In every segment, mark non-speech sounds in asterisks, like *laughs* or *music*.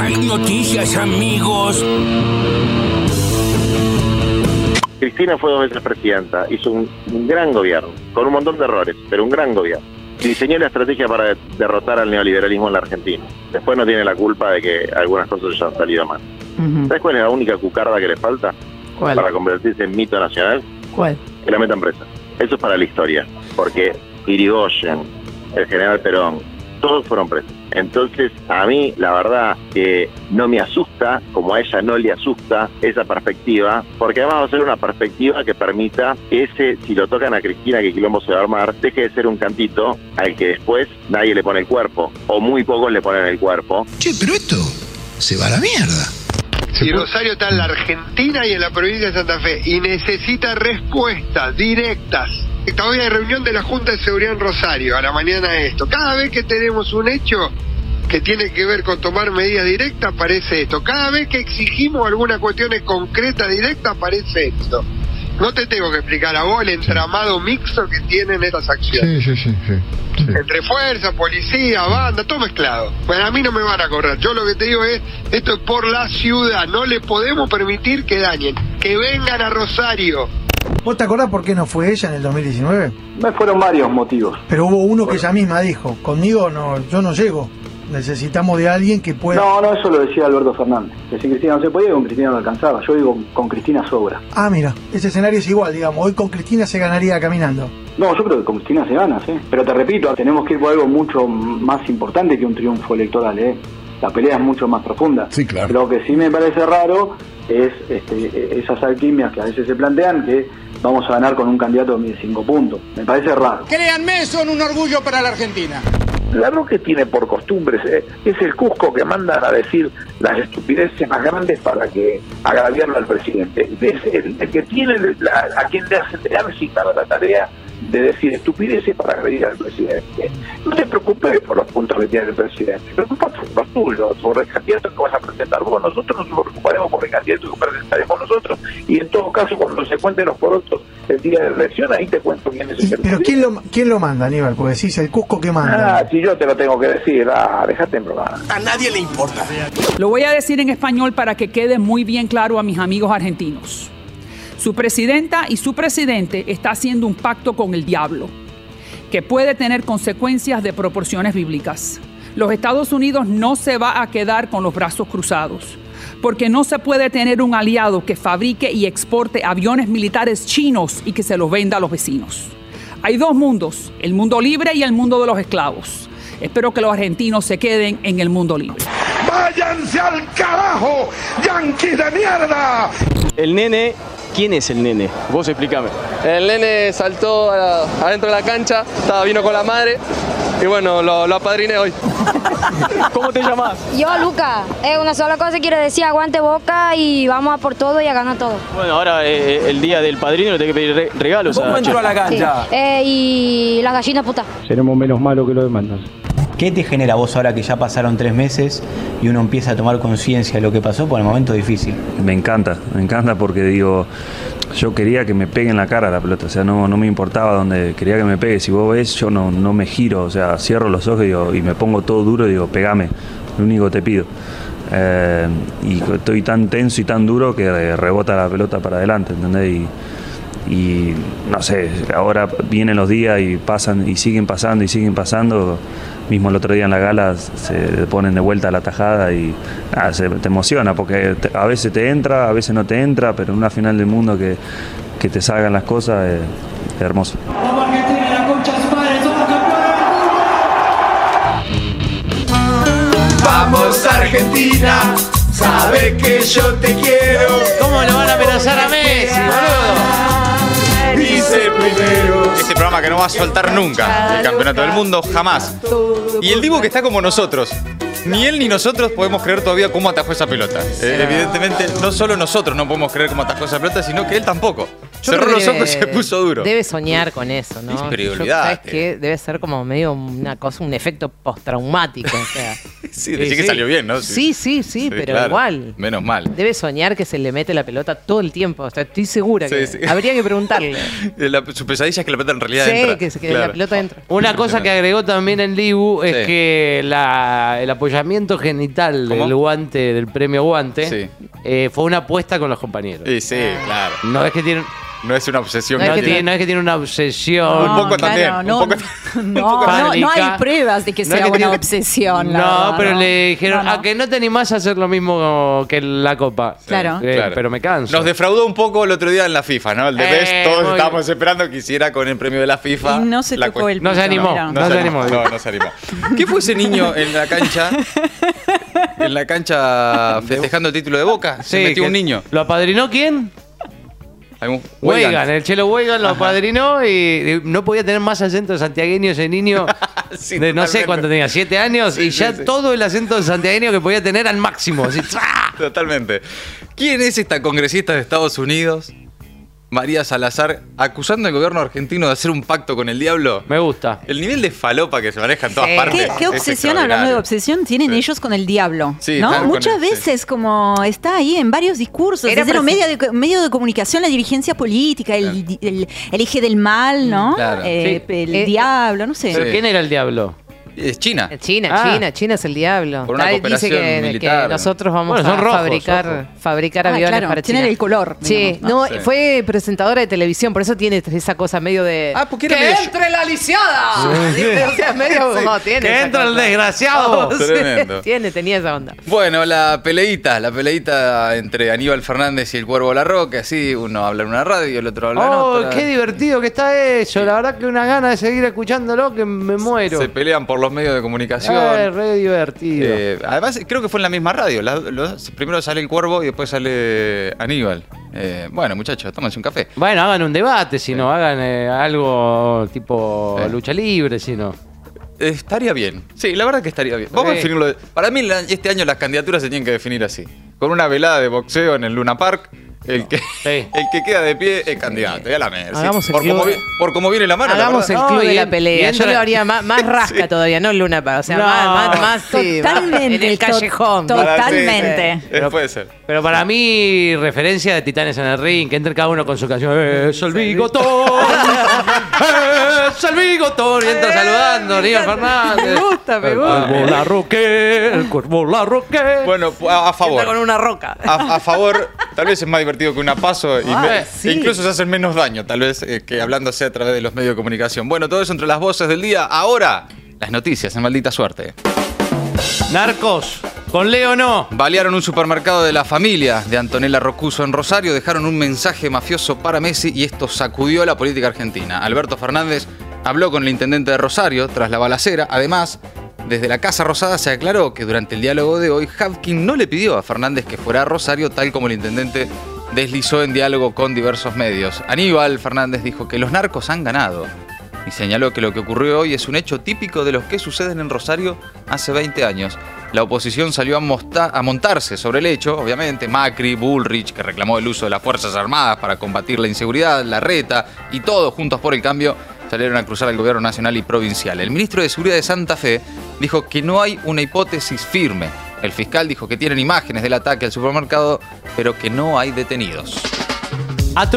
Hay noticias, amigos. Cristina fue dos veces presidenta, hizo un, un gran gobierno, con un montón de errores, pero un gran gobierno. Diseñó la estrategia para derrotar al neoliberalismo en la Argentina. Después no tiene la culpa de que algunas cosas hayan salido mal. ¿Sabes cuál es la única cucarda que le falta ¿Cuál? para convertirse en mito nacional? ¿Cuál? Que la metan presa. Eso es para la historia, porque Irigoyen, el general Perón, todos fueron presos. Entonces, a mí, la verdad, que no me asusta, como a ella no le asusta, esa perspectiva, porque además va a ser una perspectiva que permita que ese, si lo tocan a Cristina, que quilombo se va a armar, deje de ser un cantito al que después nadie le pone el cuerpo, o muy pocos le ponen el cuerpo. Che, pero esto se va a la mierda. Si Rosario está en la Argentina y en la provincia de Santa Fe y necesita respuestas directas. Hoy hay reunión de la Junta de Seguridad en Rosario, a la mañana esto. Cada vez que tenemos un hecho que tiene que ver con tomar medidas directas, aparece esto. Cada vez que exigimos alguna cuestión concreta, directa, aparece esto. No te tengo que explicar a vos el entramado mixto que tienen estas acciones. sí, sí. sí. Entre fuerza, policía, banda, todo mezclado. Bueno, a mí no me van a correr. Yo lo que te digo es, esto es por la ciudad. No le podemos permitir que dañen. Que vengan a Rosario. ¿Vos te acordás por qué no fue ella en el 2019? Me fueron varios motivos. Pero hubo uno que ella misma dijo, conmigo no, yo no llego. Necesitamos de alguien que pueda... No, no, eso lo decía Alberto Fernández. Que si Cristina no se podía, con Cristina no alcanzaba. Yo digo, con Cristina sobra. Ah, mira, ese escenario es igual, digamos. Hoy con Cristina se ganaría caminando. No, yo creo que con Cristina se gana, ¿sí? Pero te repito, tenemos que ir por algo mucho más importante que un triunfo electoral, ¿eh? La pelea es mucho más profunda. Sí, claro. Lo que sí me parece raro es este, esas alquimias que a veces se plantean que vamos a ganar con un candidato de 5 puntos. Me parece raro. Créanme, son un orgullo para la Argentina. La que tiene por costumbre, eh, es el Cusco que mandan a decir las estupideces más grandes para que agraviarlo al presidente. Es el, el que tiene la- a quien le hacen le han asignado la tarea de decir estupideces para agredir al presidente. No te preocupes por los puntos que tiene el presidente, preocupate por los tuyos, por el candidato que vas a presentar vos. Nosotros nos preocuparemos por el candidato que presentaremos nosotros y en todo caso cuando se cuenten los porotos el día de la elección, ahí te cuento quién es el Pero presidente. ¿quién lo, quién lo manda, Aníbal? Porque decís el Cusco que manda. Ah, si yo te lo tengo que decir, ah, déjate en broma. A nadie le importa. Lo voy a decir en español para que quede muy bien claro a mis amigos argentinos. Su presidenta y su presidente está haciendo un pacto con el diablo, que puede tener consecuencias de proporciones bíblicas. Los Estados Unidos no se va a quedar con los brazos cruzados, porque no se puede tener un aliado que fabrique y exporte aviones militares chinos y que se los venda a los vecinos. Hay dos mundos, el mundo libre y el mundo de los esclavos. Espero que los argentinos se queden en el mundo libre. ¡Váyanse al carajo! ¡Yanquis de mierda! El nene, ¿quién es el nene? Vos explícame. El nene saltó a la- adentro de la cancha, estaba vino con la madre y bueno, lo, lo apadriné hoy. *laughs* ¿Cómo te llamas? Yo, Luca, es una sola cosa quiero decir, aguante boca y vamos a por todo y a ganar todo. Bueno, ahora eh, el día del padrino le tengo que pedir re- regalos ¿Cómo a entró a la Sí. cancha? Eh, y las gallinas putas. Seremos menos malos que los demás. ¿Qué te genera vos ahora que ya pasaron tres meses y uno empieza a tomar conciencia de lo que pasó por el momento difícil? Me encanta, me encanta porque digo, yo quería que me pegue en la cara la pelota, o sea, no, no me importaba dónde quería que me pegue. Si vos ves, yo no, no me giro, o sea, cierro los ojos y, me pongo todo duro y digo, pegame, lo único que te pido. Eh, y estoy tan tenso y tan duro que rebota la pelota para adelante, ¿entendés? Y no sé, ahora vienen los días y pasan y siguen pasando y siguen pasando. Mismo el otro día en la gala se ponen de vuelta a la tajada y ah, se, te emociona porque te- a veces te entra, a veces no te entra, pero en una final del mundo que, que te salgan las cosas es, es hermoso. Vamos Argentina, sabe que yo te quiero. ¿Cómo lo van a amenazar a Messi, boludo? Dice primero. Este programa que no va a soltar nunca el campeonato del mundo, jamás. Y el Dibu que está como nosotros. Ni él ni nosotros podemos creer todavía cómo atajó esa pelota. Eh, evidentemente, no solo nosotros no podemos creer cómo atajó esa pelota, sino que él tampoco. Yo Cerró los ojos y se puso duro. Debe soñar con eso, ¿no? Sí, pero Yo- olvidate. ¿Sabes qué? Debe ser como medio una cosa, un efecto postraumático. O sea. *laughs* Sí, decí que salió bien, ¿no? Sí, sí, sí, pero claro. igual. Menos mal. Debe soñar que se le mete la pelota todo el tiempo. O sea, estoy segura Sí, que sí. habría que preguntarle. *laughs* La- su pesadilla es que la pelota en realidad Sí, entra. que, se- que Claro. la pelota entra. Una cosa que agregó también en Libu es Sí. que la- el apoyamiento genital ¿Cómo? del guante, del premio guante, Sí. eh, fue una apuesta con los compañeros. Sí, sí, claro. No es que tiene, No es una obsesión no que es que tiene. tiene, no es que tiene una obsesión. un poco claro, también. no, un poco No, no, *laughs* no hay pruebas de que No sea es que una tiene- obsesión. la No, verdad, pero ¿no? le dijeron, No, no. a que no te animás a hacer lo mismo que la copa. Claro. Eh, Claro. Pero me canso. Nos defraudó un poco el otro día en la FIFA, ¿no? El de Eh, Best, todos estábamos esperando que hiciera con el premio de la FIFA. Y no se la tocó el No se animó, no se animó. No, no se animó. *laughs* ¿Qué fue ese niño en la cancha? *laughs* En la cancha festejando el título de Boca. Se Sí, metió un niño. ¿Lo apadrinó quién? Algún- Weigan, el Chelo Weigan lo apadrinó y, y no podía tener más acento santiagueño ese niño. *laughs* Sí, de no sé cuánto tenía, siete años, Sí, y sí, ya todo el acento santiagueño que podía tener al máximo. así. Totalmente. ¿Quién es esta congresista de Estados Unidos, María Salazar, acusando al gobierno argentino de hacer un pacto con el diablo? Me gusta. El nivel de falopa que se maneja en todas Sí. partes. ¿Qué, qué es obsesión, hablando de obsesión, tienen ellos con el diablo? Sí, ¿no? Muchas el- sí. veces como está ahí en varios discursos, Era desde los medios de, medio de comunicación, la dirigencia política, el, di- el- el eje del mal, ¿no? Claro. Eh, Sí. El Eh, diablo, no sé. ¿Pero quién era el diablo? Es China. China, Ah. China, China es el diablo. Por una Está- dice que, militar. que nosotros vamos Bueno, a rojos, fabricar, fabricar Ah, aviones claro, para China. tienen el color, Sí, digamos, ¿no? no, Sí. fue presentadora de televisión, por eso tiene esa cosa medio de. Ah, porque ¡Que medio- entre la lisiada! *laughs* O sea, medio como tiene. ¡Que entra el desgraciado! Sí, Tremendo. *laughs* tiene, tenía esa onda. Bueno, la peleita, la peleita entre Aníbal Fernández y el Cuervo Larroque, así uno habla en una radio y el otro habla en ¡Oh, otra. qué divertido que está eso! La verdad que una gana de seguir escuchándolo que me muero. Se pelean por los medios de comunicación. Eh, re divertido. Eh, además, creo que fue en la misma radio. La- los- primero sale el Cuervo y después sale Aníbal. Eh, bueno, muchachos, tómense un café. Bueno, hagan un debate, si no, hagan algo tipo lucha libre, si no. Estaría bien. Sí, la verdad que estaría bien. Vamos a definirlo. de- Para mí, este año las candidaturas se tienen que definir así. Con una velada de boxeo en el Luna Park. El que, el que queda de pie es candidato. Y a la merda. sí. Hagamos el por, club. vi- por cómo viene la mano. la Hagamos el verdad. club No, de y la en- y pelea. Yo lo haría más, más *laughs* rasca todavía, no Luna Park. O sea, No. más, más, más sí, Totalmente, en el to- callejón. to- Para- sí, Totalmente. Eh, puede ser. Pero para mí, referencia de Titanes en el ring, que entre cada uno con su canción. ¡Es el bigotón! ¡Es el bigotón! Y entra saludando, Aníbal Fernández. Me gusta, me El gusta. cuervo la roque, el cuervo la roque. Bueno, a, a favor. Entra con una roca. A, a favor, *laughs* tal vez es más divertido que una paso y Ah, me- sí. e incluso se hacen menos daño, tal vez, eh, que hablándose a través de los medios de comunicación. Bueno, todo eso entre las voces del día. Ahora, las noticias en maldita suerte. Narcos, con Leo no. Balearon un supermercado de la familia de Antonella Rocuso en Rosario, dejaron un mensaje mafioso para Messi y esto sacudió la política argentina. Alberto Fernández habló con el intendente de Rosario tras la balacera. Además, desde la Casa Rosada se aclaró que durante el diálogo de hoy, Havkin no le pidió a Fernández que fuera a Rosario, tal como el intendente deslizó en diálogo con diversos medios. Aníbal Fernández dijo que los narcos han ganado y señaló que lo que ocurrió hoy es un hecho típico de los que suceden en Rosario hace 20 años. La oposición salió a, a montarse sobre el hecho, obviamente, Macri, Bullrich, que reclamó el uso de las Fuerzas Armadas para combatir la inseguridad, la reta, y todos juntos por el cambio salieron a cruzar al gobierno nacional y provincial. El ministro de Seguridad de Santa Fe dijo que no hay una hipótesis firme. El fiscal dijo que tienen imágenes del ataque al supermercado, pero que no hay detenidos. A.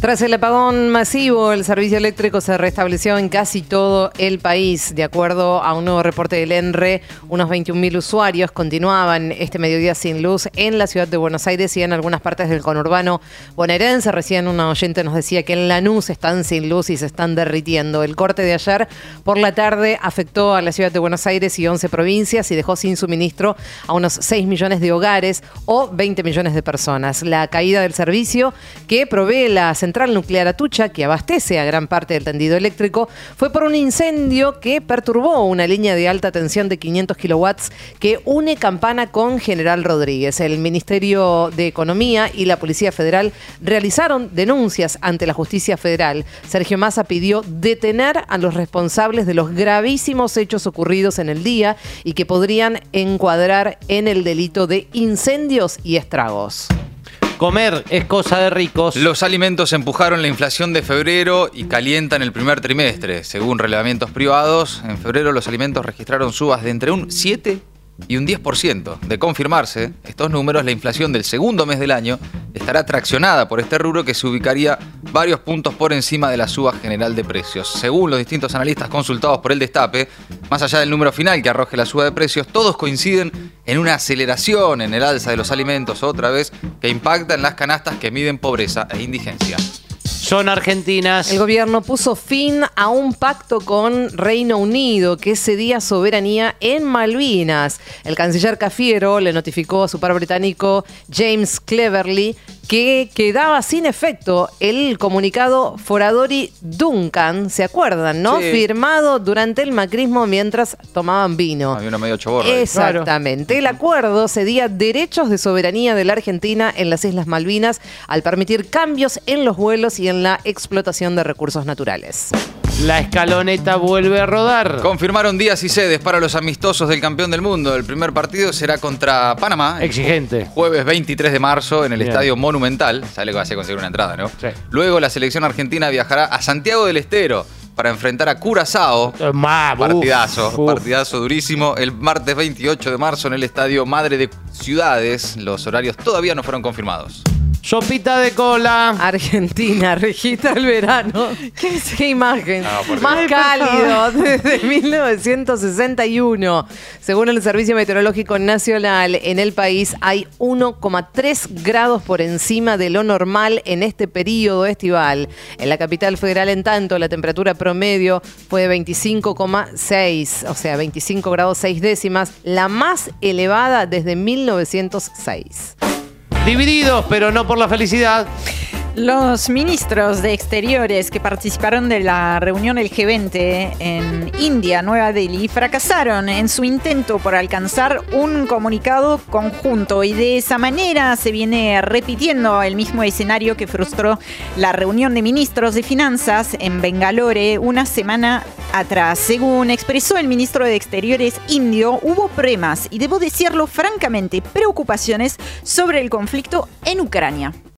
Tras el apagón masivo, el servicio eléctrico se restableció en casi todo el país. De acuerdo a un nuevo reporte del ENRE, unos 21.000 usuarios continuaban este mediodía sin luz en la ciudad de Buenos Aires y en algunas partes del conurbano bonaerense. Recién una oyente nos decía que en Lanús están sin luz y se están derritiendo. El corte de ayer por la tarde afectó a la ciudad de Buenos Aires y 11 provincias y dejó sin suministro a unos 6 millones de hogares o 20 millones de personas. La caída del servicio que provee la central nuclear Atucha, que abastece a gran parte del tendido eléctrico, fue por un incendio que perturbó una línea de alta tensión de 500 kilowatts que une Campana con General Rodríguez. El Ministerio de Economía y la Policía Federal realizaron denuncias ante la Justicia Federal. Sergio Massa pidió detener a los responsables de los gravísimos hechos ocurridos en el día y que podrían encuadrar en el delito de incendios y estragos. Comer es cosa de ricos. Los alimentos empujaron la inflación de febrero y calientan el primer trimestre. Según relevamientos privados, en febrero los alimentos registraron subas de entre un 7 y un 10%. De confirmarse estos números, la inflación del segundo mes del año estará traccionada por este rubro que se ubicaría varios puntos por encima de la suba general de precios. Según los distintos analistas consultados por el Destape, más allá del número final que arroje la suba de precios, todos coinciden en una aceleración en el alza de los alimentos otra vez que impacta en las canastas que miden pobreza e indigencia. Son argentinas. El gobierno puso fin a un pacto con Reino Unido que cedía soberanía en Malvinas. El canciller Cafiero le notificó a su par británico James Cleverly que quedaba sin efecto el comunicado Foradori Duncan, ¿se acuerdan, no? Sí. Firmado durante el macrismo mientras tomaban vino. Había una medio choborra. Exactamente. El acuerdo cedía derechos de soberanía de la Argentina en las Islas Malvinas al permitir cambios en los vuelos y en la explotación de recursos naturales. La escaloneta vuelve a rodar. Confirmaron días y sedes para los amistosos del campeón del mundo. El primer partido será contra Panamá. Exigente. Jueves 23 de marzo en el Bien. Estadio Monumental. Sale que va a ser conseguir una entrada, ¿no? Luego la selección argentina viajará a Santiago del Estero para enfrentar a Curazao. partidazo, uf. partidazo durísimo. El martes 28 de marzo en el Estadio Madre de Ciudades. Los horarios todavía no fueron confirmados. Sopita de cola. Argentina *laughs* registra el verano. *laughs* ¿Qué, imagen? No, Más Dios. cálido *laughs* desde 1961. Según el Servicio Meteorológico Nacional, en el país hay 1,3 grados por encima de lo normal en este periodo estival. En la capital federal, en tanto, la temperatura promedio fue de 25,6, o sea, 25 grados 6 décimas, la más elevada desde 1906. Divididos, pero no por la felicidad. Los ministros de Exteriores que participaron de la reunión del G20 en India, Nueva Delhi, fracasaron en su intento por alcanzar un comunicado conjunto y de esa manera se viene repitiendo el mismo escenario que frustró la reunión de ministros de Finanzas en Bengalore una semana atrás. Según expresó el ministro de Exteriores indio, hubo problemas y debo decirlo francamente, preocupaciones sobre el conflicto en Ucrania.